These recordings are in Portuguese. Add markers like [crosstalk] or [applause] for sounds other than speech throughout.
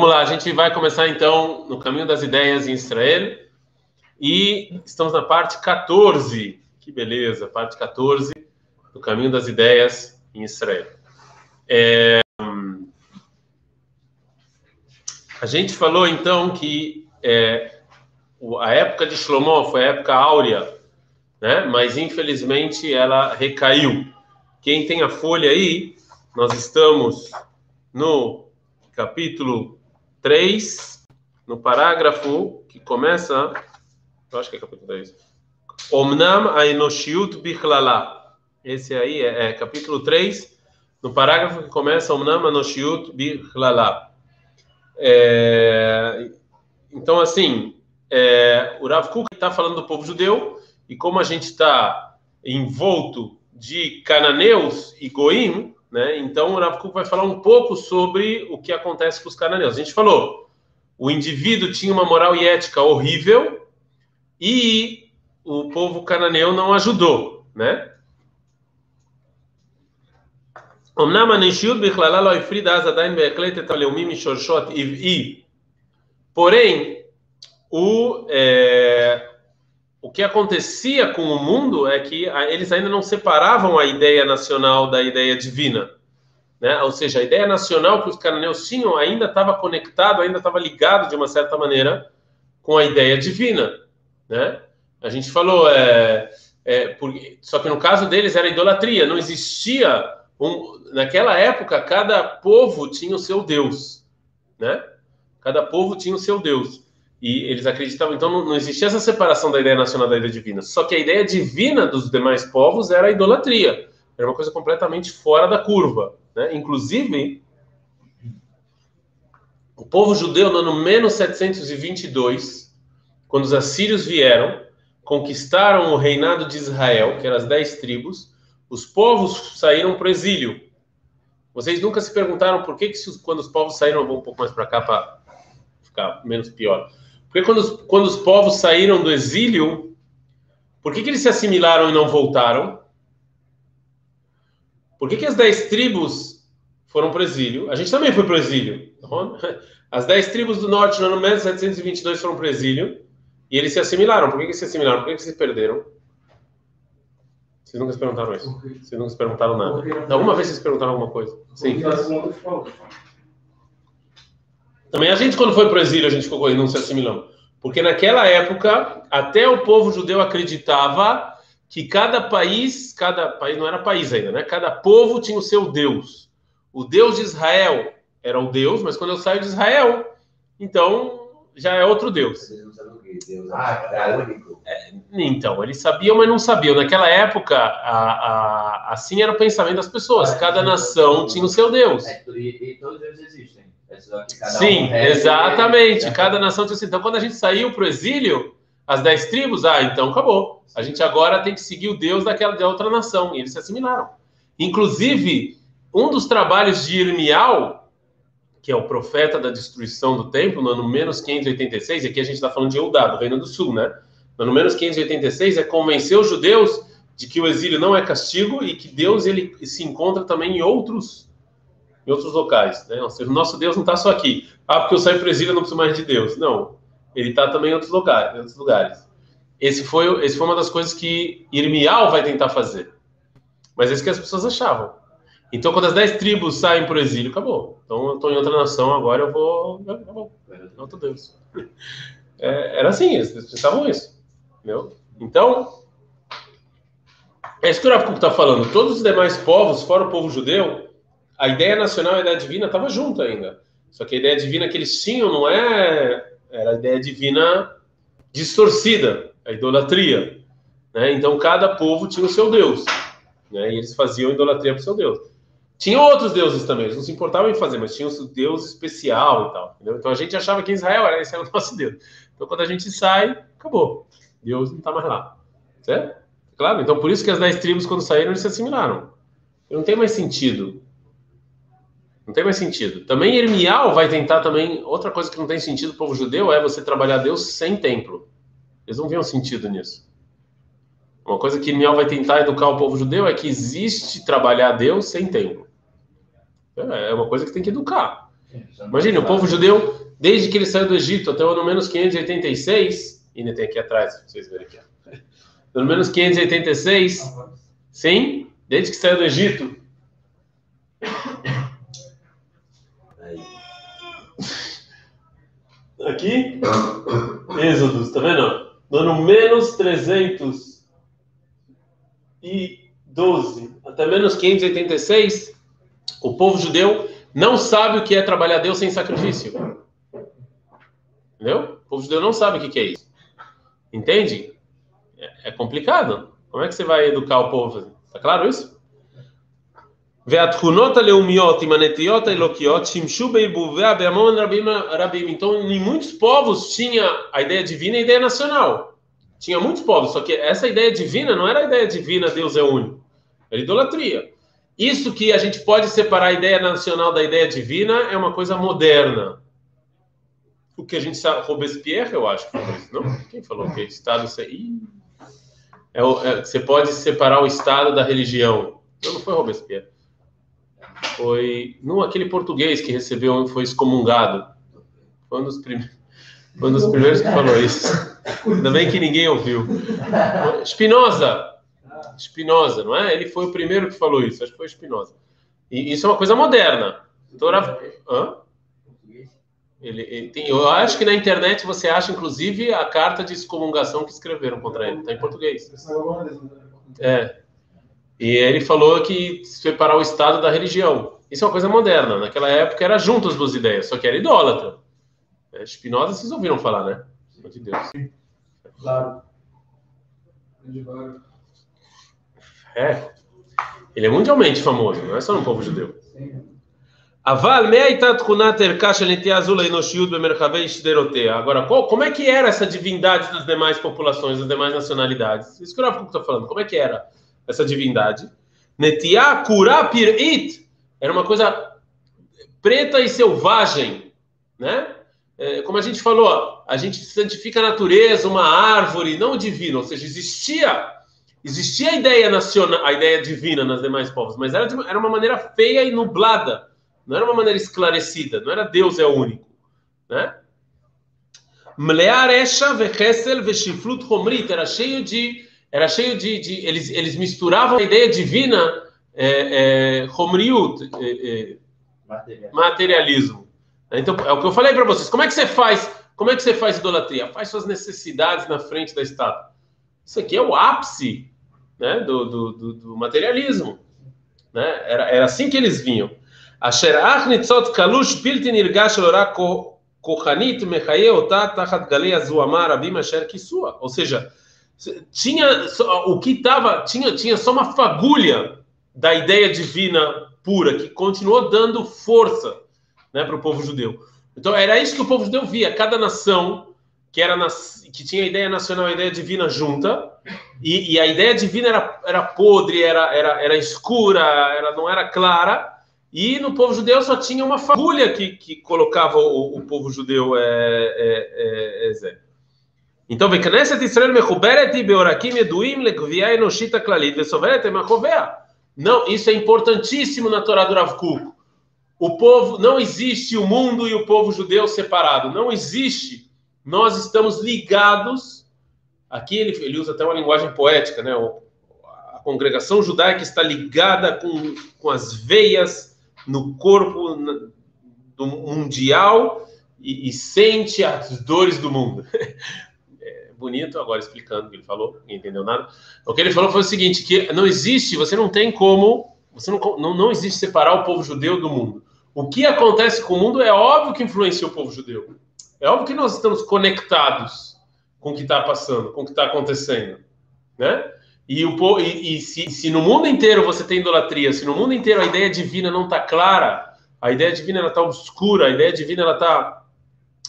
Vamos lá, a gente vai começar então no caminho das ideias em Israel. E estamos na parte 14. Que beleza, parte 14 do caminho das ideias em Israel. É, a gente falou então que é, a época de Shlomo foi a época áurea, né? mas infelizmente ela recaiu. Quem tem a folha aí, nós estamos no capítulo 3, no parágrafo que começa, eu acho que é capítulo 3. Omnam Ainoshiut Bichlala. Esse aí é, é, capítulo 3, no parágrafo que começa Omnam Ainoshiut Bichlala. É, então, assim, é, o Rav Kuk está falando do povo judeu, e como a gente está envolto de cananeus e goim, né? Então, o Rav vai falar um pouco sobre o que acontece com os cananeus. A gente falou, o indivíduo tinha uma moral e ética horrível e o povo cananeu não ajudou, né? Porém, o, é, o que acontecia com o mundo é que eles ainda não separavam a ideia nacional da ideia divina. Né? Ou seja, a ideia nacional que os cananeus tinham ainda estava conectado, ainda estava ligado de uma certa maneira com a ideia divina. Né? A gente falou, é, é, só que no caso deles era idolatria, não existia. Um, naquela época, cada povo tinha o seu Deus. Né? Cada povo tinha o seu Deus. E eles acreditavam, então não, não, existia essa separação da ideia nacional da ideia divina. Só que a ideia divina dos demais povos era a idolatria. Era uma coisa completamente fora da curva. Né? Inclusive, o povo judeu, no ano menos 722, quando os assírios vieram, conquistaram o reinado de Israel, que eram as dez tribos, os povos saíram para o exílio. Vocês nunca se perguntaram por que, que quando os povos saíram, vou um pouco mais para cá para ficar menos pior porque quando os, quando os povos saíram do exílio, por que, que eles se assimilaram e não voltaram? Por que, que as dez tribos foram para o exílio? A gente também foi para o exílio. [laughs] As dez tribos do norte, no ano 1722, foram para o exílio e eles se assimilaram. Por que, que se assimilaram? Por que, que se perderam? Vocês nunca se perguntaram isso? Vocês nunca se perguntaram nada? Alguma vez vocês perguntaram alguma coisa? Sim. Também a gente, quando foi para o exílio, a gente ficou não se assimilando. Porque naquela época, até o povo judeu acreditava que cada país, cada país não era país ainda, né? Cada povo tinha o seu Deus. O Deus de Israel era o Deus, mas quando eu saio de Israel, então já é outro Deus. É, então, eles sabiam, mas não sabiam. Naquela época, a, a, assim era o pensamento das pessoas. Cada nação tinha o seu Deus. É, e todos eles existem. Sim, um exatamente. Né? Cada nação tinha assim. Então, quando a gente saiu para o exílio, as dez tribos, ah, então acabou. A gente agora tem que seguir o Deus daquela de outra nação. E eles se assimilaram. Inclusive, um dos trabalhos de Irmial, que é o profeta da destruição do templo, no ano menos 586, e aqui a gente está falando de Eudá, do Reino do Sul, né? No ano menos 586 é convencer os judeus de que o exílio não é castigo e que Deus ele se encontra também em outros em outros locais. Né? Ou seja, o nosso Deus não está só aqui. Ah, porque eu saio para o exílio, eu não preciso mais de Deus. Não. Ele está também em outros lugares. Em outros lugares. Esse foi, esse foi uma das coisas que Irmial vai tentar fazer. Mas é isso que as pessoas achavam. Então, quando as dez tribos saem para o exílio, acabou. Então, eu estou em outra nação, agora eu vou. Acabou. É outro Deus. [laughs] É, era assim, eles pensavam isso. Entendeu? Então, é isso que o Rav está falando. Todos os demais povos, fora o povo judeu, a ideia nacional e a ideia divina estava junto ainda. Só que a ideia divina que eles tinham não é era a ideia divina distorcida, a idolatria. Né? Então cada povo tinha o seu Deus, né? e eles faziam idolatria para o seu Deus. Tinham outros deuses também, eles não se importavam em fazer, mas tinham o seu Deus especial e tal. Entendeu? Então a gente achava que Israel era esse era o nosso Deus. Então quando a gente sai, acabou. Deus não está mais lá. Certo? Claro? Então por isso que as dez tribos, quando saíram, eles se assimilaram. Não tem mais sentido não tem mais sentido. Também Irmial vai tentar também. Outra coisa que não tem sentido para o povo judeu é você trabalhar Deus sem templo. Eles não viam sentido nisso. Uma coisa que Irmial vai tentar educar o povo judeu é que existe trabalhar Deus sem templo. É, é uma coisa que tem que educar. Imagina, o povo judeu, desde que ele saiu do Egito até o ano menos 586, ainda tem aqui atrás, vocês verem aqui. No menos 586, sim, desde que saiu do Egito. Aqui, Êxodos, tá vendo? No ano menos 312 até menos 586, o povo judeu não sabe o que é trabalhar Deus sem sacrifício. Entendeu? O povo judeu não sabe o que é isso. Entende? É, é complicado. Como é que você vai educar o povo? Tá claro isso? Então, em muitos povos tinha a ideia divina e a ideia nacional. Tinha muitos povos, só que essa ideia divina não era a ideia divina, Deus é único. Era idolatria. Isso que a gente pode separar a ideia nacional da ideia divina é uma coisa moderna. O que a gente sabe, Robespierre, eu acho isso, não? Quem falou que Estado é, é, você pode separar o Estado da religião. Não, não foi Robespierre. Foi não aquele português que recebeu, foi excomungado. Foi um dos primeiros, foi um dos primeiros que falou isso. Ainda bem que ninguém ouviu. Spinoza, Spinoza, não é? Ele foi o primeiro que falou isso, acho que foi Spinoza. E isso é uma coisa moderna. Então, Hã? Ele, ele tem, eu acho que na internet você acha, inclusive, a carta de excomungação que escreveram contra ele. Está em português. É. E ele falou que separar o Estado da religião. Isso é uma coisa moderna. Naquela época era junto as duas ideias, só que era idólatra. É, Spinoza, vocês ouviram falar, né? Meu de Deus. Claro. É. Ele é mundialmente famoso, não é só no povo judeu. Aval Agora, qual, como é que era essa divindade das demais populações, das demais nacionalidades? Isso que o Rafa está falando. Como é que era essa divindade? Netia It era uma coisa preta e selvagem, né? É, como a gente falou, a gente santifica a natureza, uma árvore, não o divino, ou seja, existia Existia a ideia nacional, a ideia divina nas demais povos, mas era, de, era uma maneira feia e nublada, não era uma maneira esclarecida, não era Deus é único, né? Mlearesha vechesel veshiflut homrit era cheio de era cheio de, de, eles eles misturavam a ideia divina é, é, homriut, é, é, materialismo. Então é o que eu falei para vocês. Como é que você faz? Como é que você faz idolatria? Faz suas necessidades na frente da estátua. Isso aqui é o ápice né, do, do, do, do materialismo. Né? Era, era assim que eles vinham. Asher achnitzot kalush pilti nirgash lorá kochanit mechayeotá tachat galei azuamar abim asher kisua. Ou seja, tinha o que estava tinha tinha só uma fagulha da ideia divina pura que continuou dando força né, para o povo judeu. Então era isso que o povo judeu via. Cada nação que era que tinha a ideia nacional a ideia divina junta, e, e, a ideia divina era, era podre, era, era, era escura, ela não era clara, e no povo judeu só tinha uma fagulha que, que colocava o, o povo judeu é, é, é, é então, Vekneset Israel mechuberet beorakim eduim lekvia enoshita klalit vesoveret emachovea. Não, isso é importantíssimo na Torá do Rav Kuk. O povo, não existe o mundo e o povo judeu separado. Não existe. Nós estamos ligados. Aqui ele, ele usa até uma linguagem poética, né? A congregação judaica está ligada com, com as veias no corpo do mundial e, e sente as dores do mundo. [laughs] Bonito agora explicando o que ele falou, ninguém entendeu nada. O que ele falou foi o seguinte: que não existe, você não tem como, você não, não, não existe separar o povo judeu do mundo. O que acontece com o mundo é óbvio que influencia o povo judeu. É óbvio que nós estamos conectados com o que está passando, com o que está acontecendo, né? E, o, e, e se, se, no mundo inteiro você tem idolatria, se no mundo inteiro a ideia divina não está clara, a ideia divina está obscura, a ideia divina está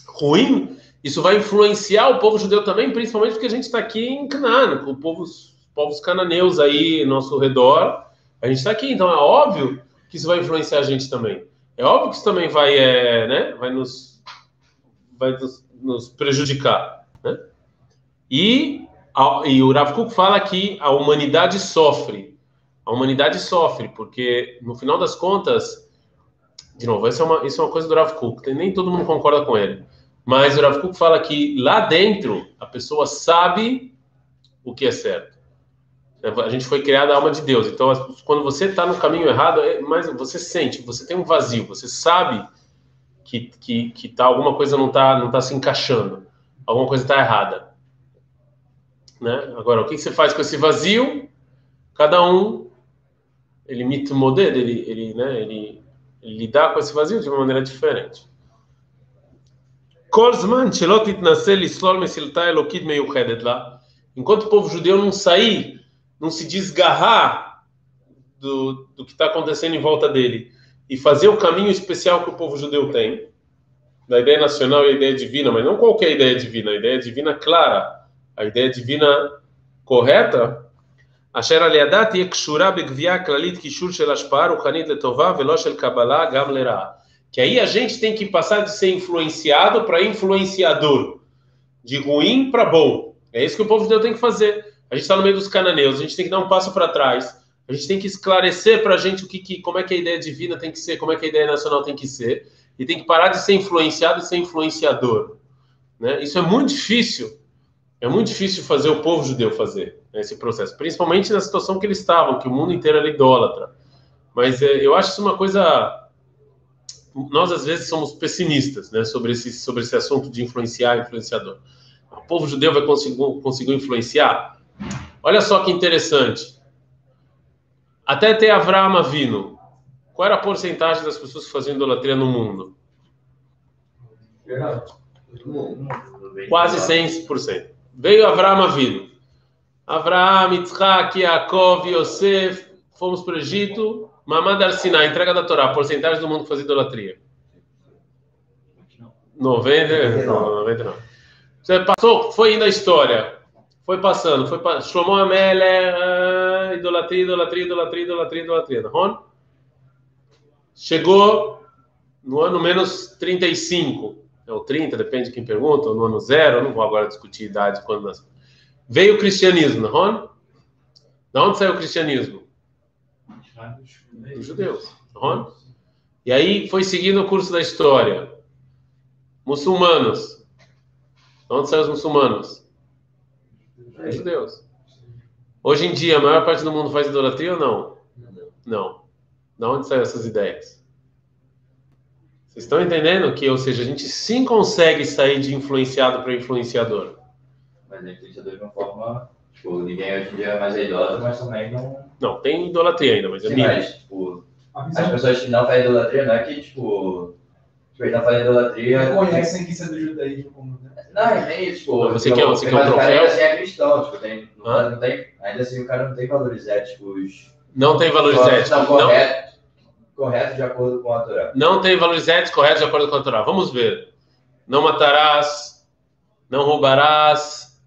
ruim, isso vai influenciar o povo judeu também, principalmente porque a gente está aqui em Canaã, com povos, povos cananeus aí ao nosso redor. A gente está aqui, então é óbvio que isso vai influenciar a gente também. É óbvio que isso também vai, é, né, vai nos vai nos, nos prejudicar. Né? E, a, e o Rav Kuk fala que a humanidade sofre. A humanidade sofre, porque no final das contas, de novo, isso é uma, isso é uma coisa do Rav Kuk, nem todo mundo concorda com ele. Mas o Rav fala que lá dentro a pessoa sabe o que é certo. A gente foi criada a alma de Deus. Então, quando você está no caminho errado, é mais, você sente, você tem um vazio, você sabe que, que, que tá, alguma coisa não está não tá se encaixando, alguma coisa está errada. Né? Agora, o que você faz com esse vazio? Cada um, ele mita o modelo, ele, ele, né, ele, ele lidar com esse vazio de uma maneira diferente. Enquanto o povo judeu não sair não se desgarrar do, do que está acontecendo em volta dele e fazer o caminho especial que o povo judeu tem, da ideia nacional e a ideia divina, mas não qualquer ideia divina, a ideia divina clara, a ideia divina correta, אשר על ידה תהיה קשורה בגבייה כללית קישור של השפעה רוחנית לטובה ולא של קבלה גם לרעה. que aí a gente tem que passar de ser influenciado para influenciador, de ruim para bom. É isso que o povo de Deus tem que fazer. A gente está no meio dos cananeus, a gente tem que dar um passo para trás. A gente tem que esclarecer para a gente o que, que, como é que a ideia divina tem que ser, como é que a ideia nacional tem que ser, e tem que parar de ser influenciado e ser influenciador. Né? Isso é muito difícil. É muito difícil fazer o povo judeu fazer né, esse processo, principalmente na situação que eles estavam, que o mundo inteiro era idólatra. Mas é, eu acho isso uma coisa. Nós às vezes somos pessimistas, né, sobre esse sobre esse assunto de influenciar, influenciador. O povo judeu vai conseguir, conseguir influenciar? Olha só que interessante. Até ter Avraham vindo, qual era a porcentagem das pessoas que faziam idolatria no mundo? Quase 100%. Veio Avraham vindo. Avraham, Yitzhak, Yaakov, Yosef, fomos para o Egito. Mamad Arsina, entrega da Torá, porcentagem do mundo que fazia idolatria. 90, 99. Você passou, foi indo a história. Foi passando, foi passando. Shlomo Amelech, idolatria, idolatria, idolatria, idolatria, idolatria. Ron? Chegou no ano menos 35, ou 30, depende de quem pergunta, ou no ano zero, não vou agora discutir idade quando nasceu. Veio o cristianismo, Ron? Da onde saiu o cristianismo? Dos judeus. Ron? E aí foi seguindo o curso da história. Muçulmanos. De onde saem os muçulmanos? É judeus. Hoje em dia, a maior parte do mundo faz idolatria ou não? Não. Da onde saem essas ideias? Vocês estão entendendo que, ou seja, a gente sim consegue sair de influenciado para influenciador. Mas é influenciador de uma forma. Tipo, ninguém hoje em dia é mais idólatra, mas também não. Não, tem idolatria ainda, mas é sim, mas, tipo, as pessoas que não fazem idolatria não é que, tipo, tipo eles não fazem idolatria. Reconhecem que isso é do judaísmo como. Né? Não, é nem isso, tipo. Você quer, você quer um troféu? Mas o cara ainda assim é cristão, tipo, tem, não, não tem, ainda assim o cara não tem valores éticos. Não tem valores éticos. Não, correto, não. correto de acordo com a Torá. Não tem valores éticos corretos de acordo com a Torá. Vamos ver. Não matarás, não roubarás,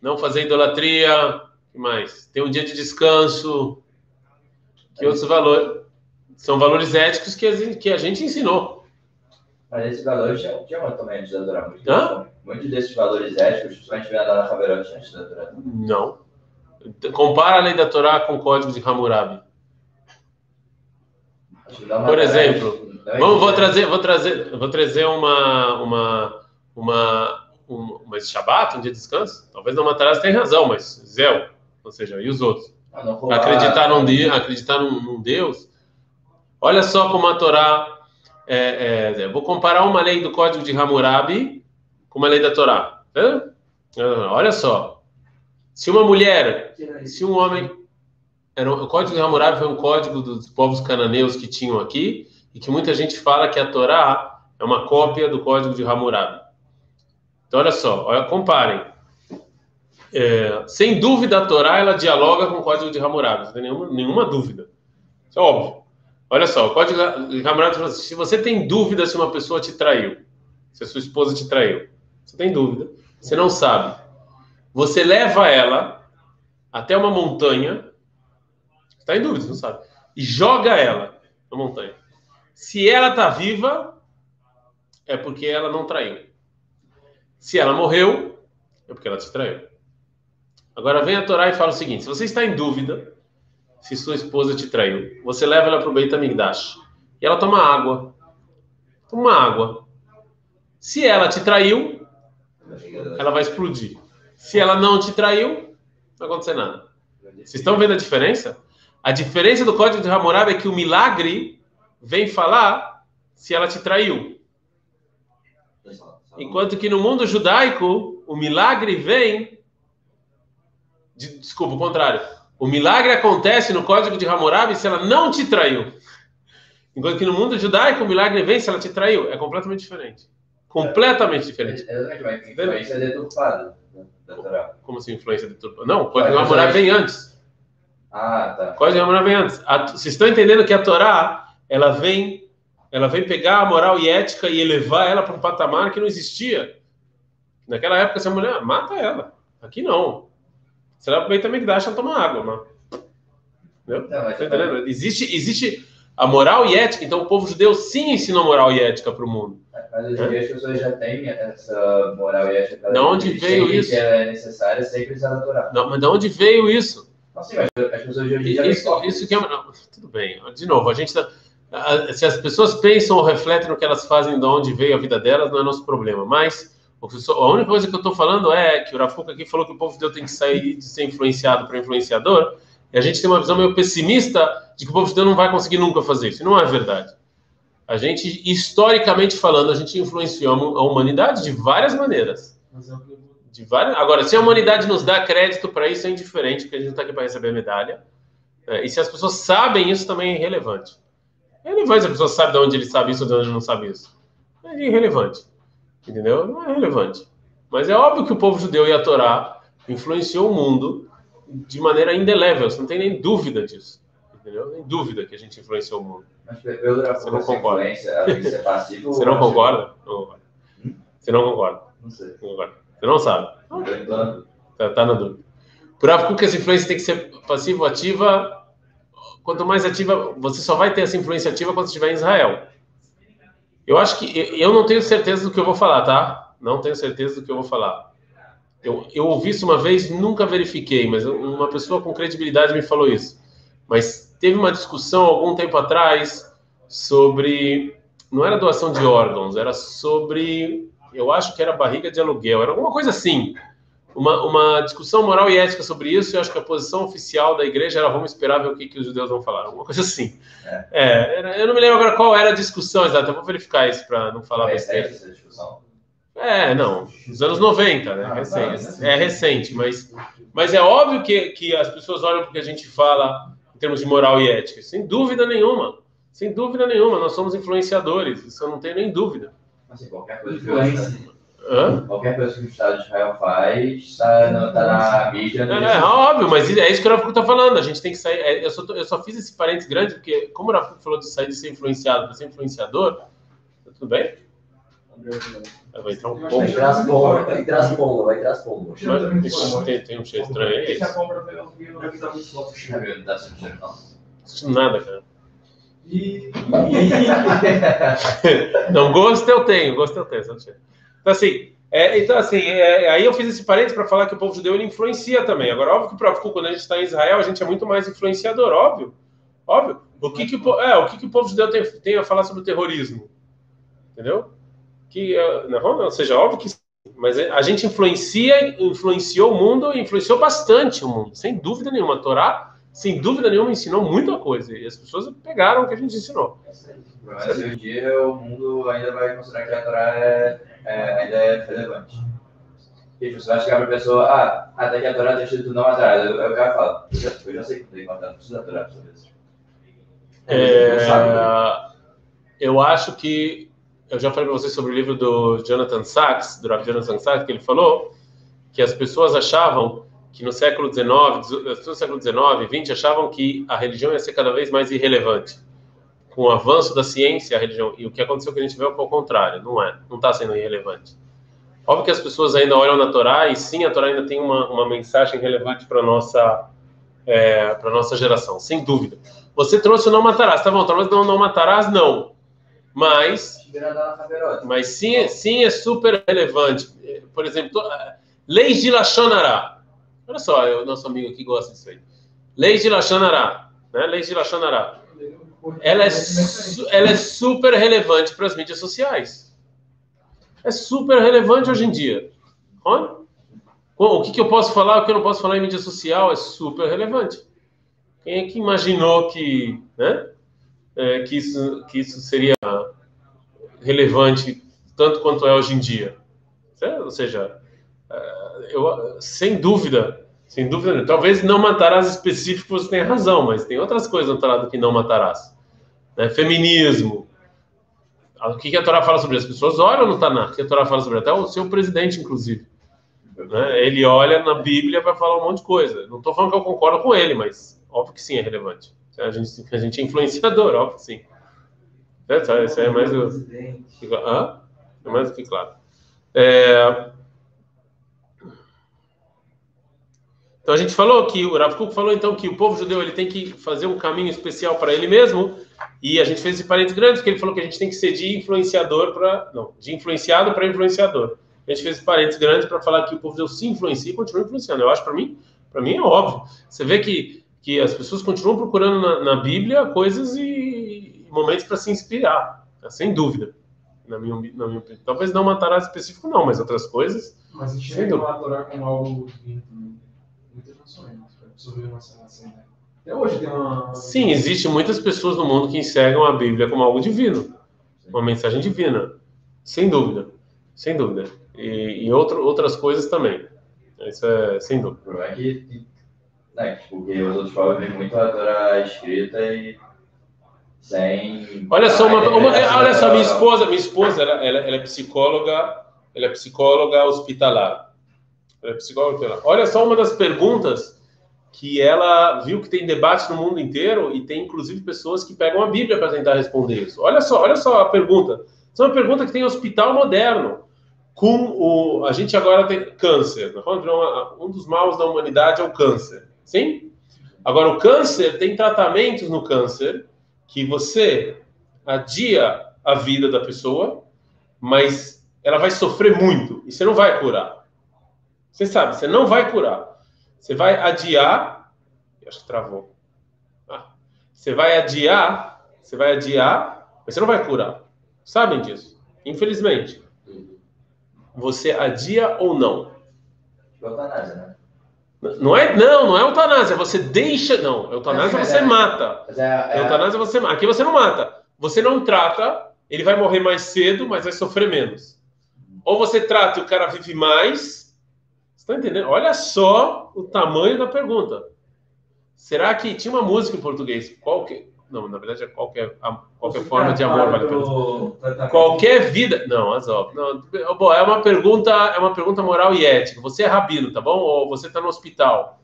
não fazer idolatria. Que mais? Tem um dia de descanso. Que outros valores? São valores éticos que a gente, que a gente ensinou. Mas esses valores tinham, tinham também antes da Torá. Muitos, desses valores éticos, principalmente vem na Haverot antes da Torá. Não. Compara a lei da Torá com o código de Hammurabi. Por exemplo, vamos, vou trazer, vou trazer, vou trazer uma, uma, uma, um, uma Shabbat, um dia de descanso. Talvez não matarás tem razão, mas Zéu, ou seja, e os outros? Ah, acreditar num dia, acreditar num, num Deus. Olha só como a Torá é, é, vou comparar uma lei do Código de Hammurabi com uma lei da Torá. Olha só. Se uma mulher, se um homem. Era, o Código de Hammurabi foi um código dos povos cananeus que tinham aqui, e que muita gente fala que a Torá é uma cópia do Código de Hammurabi. Então, olha só, olha, comparem. É, sem dúvida, a Torá ela dialoga com o Código de Hammurabi, não tem nenhuma, nenhuma dúvida. Isso é óbvio. Olha só, o código camarada fala assim, se você tem dúvida se uma pessoa te traiu, se a sua esposa te traiu, você tem dúvida, você não sabe. Você leva ela até uma montanha, está em dúvida, você não sabe, e joga ela na montanha. Se ela está viva, é porque ela não traiu. Se ela morreu, é porque ela te traiu. Agora vem a Torá e fala o seguinte: se você está em dúvida se sua esposa te traiu, você leva ela para o Beit HaMikdash e ela toma água. Toma água. Se ela te traiu, ela vai explodir. Se ela não te traiu, não vai acontecer nada. Vocês estão vendo a diferença? A diferença do código de Hammurabi é que o milagre vem falar se ela te traiu. Enquanto que no mundo judaico, o milagre vem. De, desculpa, o contrário. O milagre acontece no código de Hammurabi se ela não te traiu. Enquanto que no mundo judaico, o milagre vem se ela te traiu. É completamente diferente. Completamente diferente. É, exatamente, influência deturpada da Torá. Como assim, influência deturpada? Não, o código de Hammurabi vem antes. Ah, tá. O código de Hammurabi vem antes. A, vocês estão entendendo que a Torá, ela vem, ela vem pegar a moral e ética e elevar ela para um patamar que não existia. Naquela época, essa mulher, mata ela. Aqui não. Se ela aproveita a Megdash, ela toma água, mano. Entendeu? Não, tá entendendo? Existe, existe a moral e ética. Então, o povo judeu sim ensinou moral e ética para o mundo. Mas hoje em dia as pessoas já têm essa moral e ética. De onde veio isso? Que é necessária sem precisar da Torá. Não, mas de onde veio isso? Não, sim, mas as pessoas hoje em dia isso, isso que é. Não, tudo bem. De novo, a gente tá, se as pessoas pensam ou refletem no que elas fazem, de onde veio a vida delas, não é nosso problema. Mas a única coisa que eu estou falando é que o Rafuca aqui falou que o povo judeu tem que sair de ser influenciado para influenciador. E a gente tem uma visão meio pessimista de que o povo judeu não vai conseguir nunca fazer isso. Não é verdade. A gente, historicamente falando, a gente influenciou a humanidade de várias maneiras. De várias... Agora, se a humanidade nos dá crédito para isso, é indiferente, porque a gente não está aqui para receber medalha. É, e se as pessoas sabem isso, também é irrelevante. É relevante se a pessoa sabe de onde ele sabe isso ou de onde não sabe isso. É irrelevante. Entendeu? Não é relevante. Mas é óbvio que o povo judeu e a Torá influenciou o mundo de maneira indelével. Você não tem nem dúvida disso. Entendeu? Nem dúvida que a gente influenciou o mundo. Mas Você não concorda? Passivo, Você não concorda? Não concorda. Hum? Você não concorda? Não sei. Não concorda. Você não sabe. Não tá, tá na dúvida. Por que essa influência tem que ser passiva ou ativa. Quanto mais ativa, você só vai ter essa influência ativa quando estiver em Israel. Eu acho que eu não tenho certeza do que eu vou falar, tá? Não tenho certeza do que eu vou falar. Eu, eu ouvi isso uma vez, nunca verifiquei, mas uma pessoa com credibilidade me falou isso. Mas teve uma discussão algum tempo atrás sobre. Não era doação de órgãos, era sobre. Eu acho que era barriga de aluguel, era alguma coisa assim uma, uma discussão moral e ética sobre isso, e eu acho que a posição oficial da igreja era vamos esperar ver o que, que os judeus vão falar, alguma coisa assim. É. É, eu não me lembro agora qual era a discussão exata, eu vou verificar isso para não falar é besteira. É, não, nos anos 90, né? Ah, recente, é recente, mas, mas é óbvio que, que as pessoas olham porque a gente fala em termos de moral e ética, sem dúvida nenhuma. Sem dúvida nenhuma, nós somos influenciadores, isso eu não tenho nem dúvida. Assim, qualquer coisa Hã? Qualquer coisa que o Estado de Israel faz está tá na mídia. É, é, óbvio, mas é isso que o Rafa está falando. A gente tem que sair. É, eu, só, eu só fiz esse parênteses grande porque, como o Rafa falou de sair de ser influenciado para ser influenciador, tá tudo bem? Vai entrar um pouco. Vai entrar as pombas, vai entrar as pombas, vai entrar as pombas. Tem, tem um cheiro estranho aí. Deixa a compra pegar o vinho, não vai dar muito foto. Não dá sentido, não. Nada, cara. [laughs] [laughs] não, gosto eu tenho, gosto eu tenho, só cheiro. Então, assim, é, então, assim é, aí eu fiz esse parênteses para falar que o povo judeu ele influencia também. Agora, óbvio que próprio quando a gente está em Israel, a gente é muito mais influenciador, óbvio. Óbvio. O que, que, o, é, o, que, que o povo judeu tem, tem a falar sobre o terrorismo? Entendeu? Que, é, não, não, seja, óbvio que sim. Mas a gente influencia, influenciou o mundo, influenciou bastante o mundo, sem dúvida nenhuma. A Torá, sem dúvida nenhuma, ensinou muita coisa. E as pessoas pegaram o que a gente ensinou. Mas hoje em dia o mundo ainda vai considerar que a Torá é é, ainda é relevante. E você vai chegar para a pessoa, ah, até que a Torá tem escrito não matarás. Eu, eu, cara fala, eu já, eu já sei que tem que matar, não precisa Torá para saber isso. É, né? eu acho que eu já falei para vocês sobre o livro do Jonathan Sachs, do Jonathan Sachs, que ele falou que as pessoas achavam que no século XIX, no século XIX, XX, achavam que a religião ia ser cada vez mais irrelevante com o avanço da ciência, a religião, e o que aconteceu que a gente vê é o contrário, não é, não está sendo irrelevante. Óbvio que as pessoas ainda olham na Torá, e sim, a Torá ainda tem uma, uma mensagem relevante para nossa, é, para nossa geração, sem dúvida. Você trouxe o não matarás, tá bom, mas não, não matarás, não. Mas, mas sim, sim é super relevante. Por exemplo, leis de Lachonará. Olha só, o nosso amigo aqui gosta disso aí. Leis de Lachonará. Né? Leis de Lachonará. ela é, ela é super relevante para as mídias sociais. É super relevante hoje em dia. O que, que eu posso falar, o que eu não posso falar em mídia social é super relevante. Quem é que imaginou que, né, é, que, isso, que isso seria relevante tanto quanto é hoje em dia? Ou seja, é, eu, sem dúvida, sem dúvida, talvez não matarás específico você tem razão, mas tem outras coisas no Torá que não matarás. Né? Feminismo. O que, que a Torá fala sobre isso? As pessoas olham no Tanakh, o que a Torá fala sobre Até o seu presidente, inclusive. Né? Ele olha na Bíblia para falar um monte de coisa. Não estou falando que eu concordo com ele, mas óbvio que sim, é relevante. A gente, a gente é influenciador, óbvio que sim. É, isso é mais do. Hã? É mais do que claro. É... Então a gente falou que o Rav Kuk falou então que o povo judeu ele tem que fazer um caminho especial para ele mesmo e a gente fez esse parênteses grande porque ele falou que a gente tem que ser de influenciador para não de influenciado para influenciador. A gente fez esse parênteses grande para falar que o povo judeu se influencia e continua influenciando. Eu acho para mim para mim é óbvio. Você vê que que as pessoas continuam procurando na, na Bíblia coisas e, e momentos para se inspirar, tá? sem dúvida. Na minha, na minha talvez não matará específico não, mas outras coisas. Mas enxerga Torá como algo divino uma assim, né? Até hoje tem uma. Sim, existe muitas pessoas no mundo que enxergam a Bíblia como algo divino, uma mensagem divina, sem dúvida, sem dúvida. E, e outro, outras coisas também. Isso é sem dúvida. O problema é que, né, porque os outros povos vêm muito a Torá escrita e sem. Olha só, uma, uma, olha só, minha esposa, minha esposa, ela, ela, ela é psicóloga, ela é psicóloga hospitalar. É psicóloga. Olha só uma das perguntas que ela viu que tem debate no mundo inteiro e tem inclusive pessoas que pegam a Bíblia para tentar responder isso. Olha só, olha só a pergunta. Isso é uma pergunta que tem hospital moderno. Com o, a gente agora tem câncer. Um dos maus da humanidade é o câncer. Sim? Agora, o câncer tem tratamentos no câncer que você adia a vida da pessoa, mas ela vai sofrer muito e você não vai curar. Você sabe, você não vai curar. Você vai adiar. Acho que travou. Ah, você vai adiar, você vai adiar, mas você não vai curar. Sabem disso? Infelizmente. Você adia ou não? Eutanásia, né? Não é, não, não é eutanásia. Você deixa. Não, eutanásia você é, mata. É, é, eutanásia você mata. Aqui você não mata. Você não trata, ele vai morrer mais cedo, mas vai sofrer menos. Ou você trata e o cara vive mais, Estão entendendo? Olha só o tamanho da pergunta. Será que tinha uma música em português? Qualquer, não, na verdade é qualquer, qualquer forma de amor vale pena. Qualquer vida, não, Azov, não, bom, é uma pergunta, é uma pergunta moral e ética. Você é rabino, tá bom? Ou você está no hospital?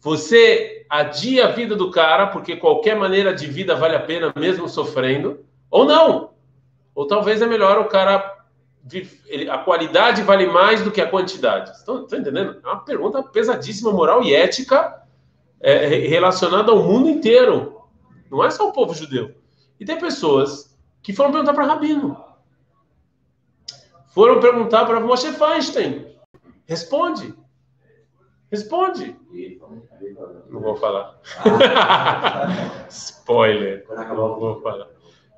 Você adia a vida do cara porque qualquer maneira de vida vale a pena mesmo sofrendo? Ou não? Ou talvez é melhor o cara a qualidade vale mais do que a quantidade. Estão, estão entendendo? É uma pergunta pesadíssima, moral e ética, é, relacionada ao mundo inteiro. Não é só o povo judeu. E tem pessoas que foram perguntar para Rabino. Foram perguntar para Moshe Feinstein. Responde. Responde. Não vou falar. [laughs] Spoiler. Não vou falar.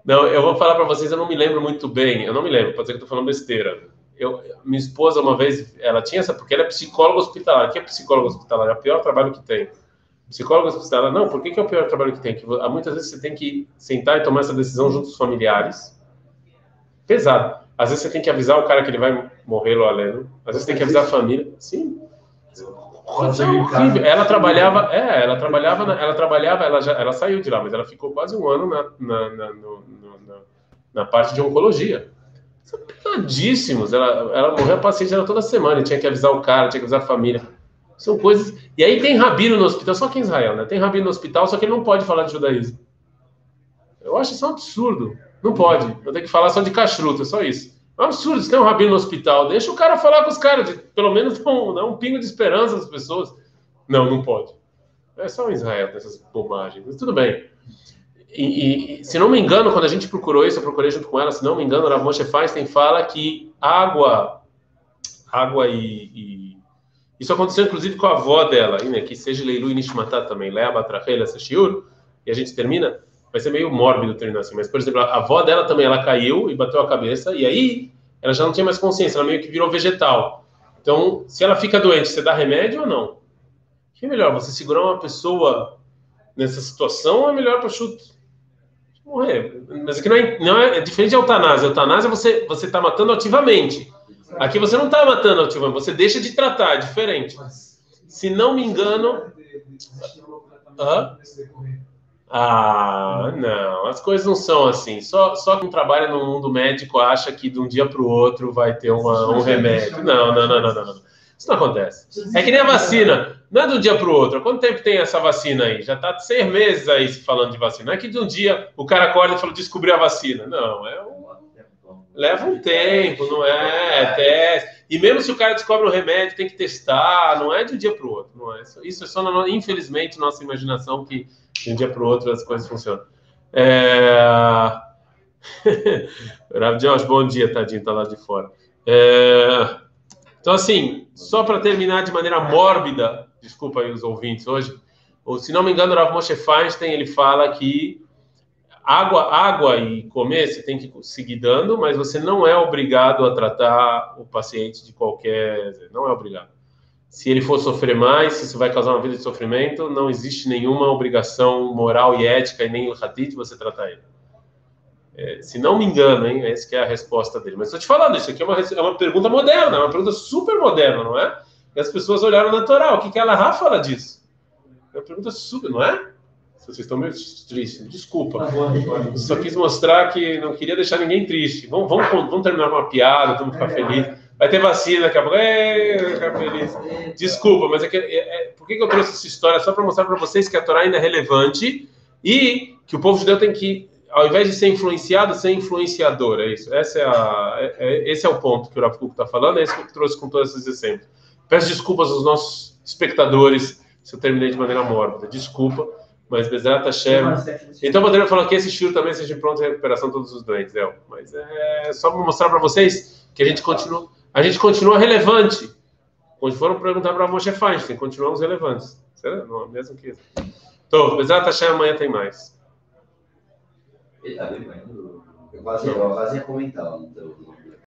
Não, eu vou falar para vocês, eu não me lembro muito bem, eu não me lembro, pode ser que eu estou falando besteira. Eu, minha esposa, uma vez, ela tinha essa, porque ela é psicóloga hospitalar. O que é psicóloga hospitalar? É o pior trabalho que tem. Psicóloga hospitalar, não, por que, que é o pior trabalho que tem? Que muitas vezes você tem que sentar e tomar essa decisão junto com os familiares. Pesado. Às vezes você tem que avisar o cara que ele vai morrer lá. Às vezes você tem que avisar a família. Sim. É ela trabalhava, é, ela trabalhava, ela trabalhava, ela já, ela saiu de lá, mas ela ficou quase um ano na, na, na, no, na, na parte de oncologia. São pesadíssimos. Ela, ela morreu a paciente era toda semana, tinha que avisar o cara, tinha que avisar a família. São coisas. E aí tem rabino no hospital, só que em Israel, né? Tem rabino no hospital, só que ele não pode falar de judaísmo. Eu acho isso um absurdo. Não pode. Eu tenho que falar só de cachruta, só isso. É um absurdo, você tem um rabino no hospital, deixa o cara falar com os caras, pelo menos dá um, um pingo de esperança das pessoas. Não, não pode. É só o Israel dessas bobagens, mas tudo bem. E, e, se não me engano, quando a gente procurou isso, eu procurei junto com ela, se não me engano, a Moshe Feinstein fala que água, água e, e, Isso aconteceu inclusive com a avó dela, né, que seja Leilu e Nishmatá também, Lea Batrachel, Shiur, e a gente termina, vai ser meio mórbido terminar assim, mas, por exemplo, a avó dela também, ela caiu e bateu a cabeça, e aí ela já não tinha mais consciência, ela meio que virou vegetal. Então, se ela fica doente, você dá remédio ou não? O que é melhor, você segurar uma pessoa nessa situação ou é melhor para chute morrer? Mas aqui não é, não é, é diferente de eutanásia. Eutanásia você você está matando ativamente. Aqui você não está matando ativamente, você deixa de tratar, é diferente. Se não me engano. Hã? Ah, não, as coisas não são assim. Só, só quem trabalha no mundo médico acha que de um dia para o outro vai ter uma, um remédio. Não, não, não, não, não, não. Isso não acontece. É que nem a vacina. Não é de um dia para o outro. Quanto tempo tem essa vacina aí? Já está seis meses aí se falando de vacina. Não é que de um dia o cara acorda e fala descobrir a vacina. Não, é um... leva um tempo, não é? é teste. E mesmo se o cara descobre um remédio, tem que testar. Não é de um dia para o outro. Não é. Isso é só, na, infelizmente, nossa imaginação que de um dia para o outro as coisas funcionam. É... [laughs] Rav Josh, bom dia, tadinho, tá lá de fora. É... Então, assim, só para terminar de maneira mórbida, desculpa aí os ouvintes hoje, ou se não me engano, o Rav Moshe Feinstein, ele fala que água, água e comer você tem que seguir dando, mas você não é obrigado a tratar o paciente de qualquer, não é obrigado se ele for sofrer mais, se isso vai causar uma vida de sofrimento, não existe nenhuma obrigação moral e ética e nem hadith você tratar ele. É, se não me engano, hein, essa é a resposta dele. Mas estou te falando, isso aqui é uma, é uma pergunta moderna, é uma pergunta super moderna, não é? E as pessoas olharam natural. O que, que a Lahá fala disso? É uma pergunta super, não é? Vocês estão meio tristes, desculpa. Tá Só quis mostrar que não queria deixar ninguém triste. Vamos, vamos, vamos terminar uma piada, vamos ficar felizes. Vai ter vacina daqui a pouco. Ei, feliz. Desculpa, mas é que, é, é, por que, eu trouxe essa história? Só para mostrar para vocês que a Torá ainda é relevante e que o povo judeu tem que, ao invés de ser influenciado, ser influenciador. É isso. Essa é a, é, é esse é o ponto que o Rav está falando. É isso que eu trouxe com todos esses exemplos. Peço desculpas aos nossos espectadores se eu terminei de maneira mórbida. Desculpa, mas Bezerra Hashem. Então, poderia falar que esse show também seja pronto em recuperação de todos os doentes, é. Mas é só para mostrar para vocês que a gente continua a gente continua relevante. Quando foram perguntar para a Moshe Feinstein, continuamos relevantes. Será? Não, mesmo que isso. Então, Bezat Hashem, amanhã tem mais. Ele está quase, eu quase ia comentar. Então.